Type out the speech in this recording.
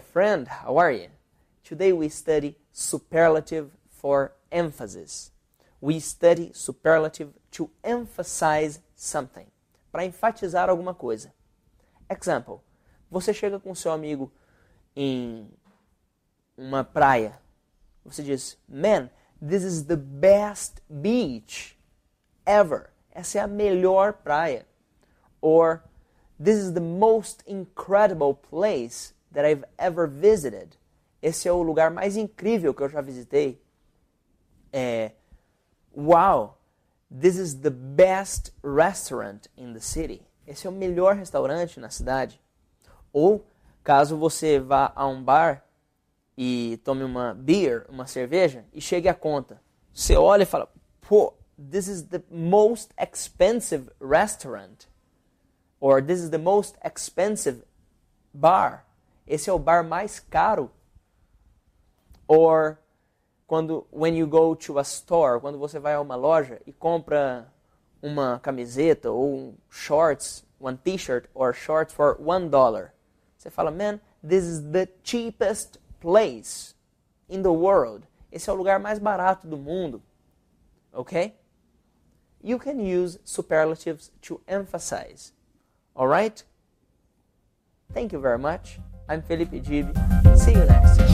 friend, how are you? Today we study superlative for emphasis. We study superlative to emphasize something. Para enfatizar alguma coisa. Example. Você chega com seu amigo em uma praia. Você diz, man, this is the best beach ever. Essa é a melhor praia. Or, this is the most incredible place that I've ever visited. Esse é o lugar mais incrível que eu já visitei. É, wow, this is the best restaurant in the city. Esse é o melhor restaurante na cidade. Ou, caso você vá a um bar e tome uma beer, uma cerveja, e chegue a conta. Você olha e fala, pô, this is the most expensive restaurant. Or this is the most expensive bar. Esse é o bar mais caro. Or quando when you go to a store, quando você vai a uma loja e compra uma camiseta ou shorts, one t-shirt or shorts for one dollar. Você fala, man, this is the cheapest place in the world. Esse é o lugar mais barato do mundo. Okay? You can use superlatives to emphasize. Alright? Thank you very much. I'm Felipe Gibi. See you next time.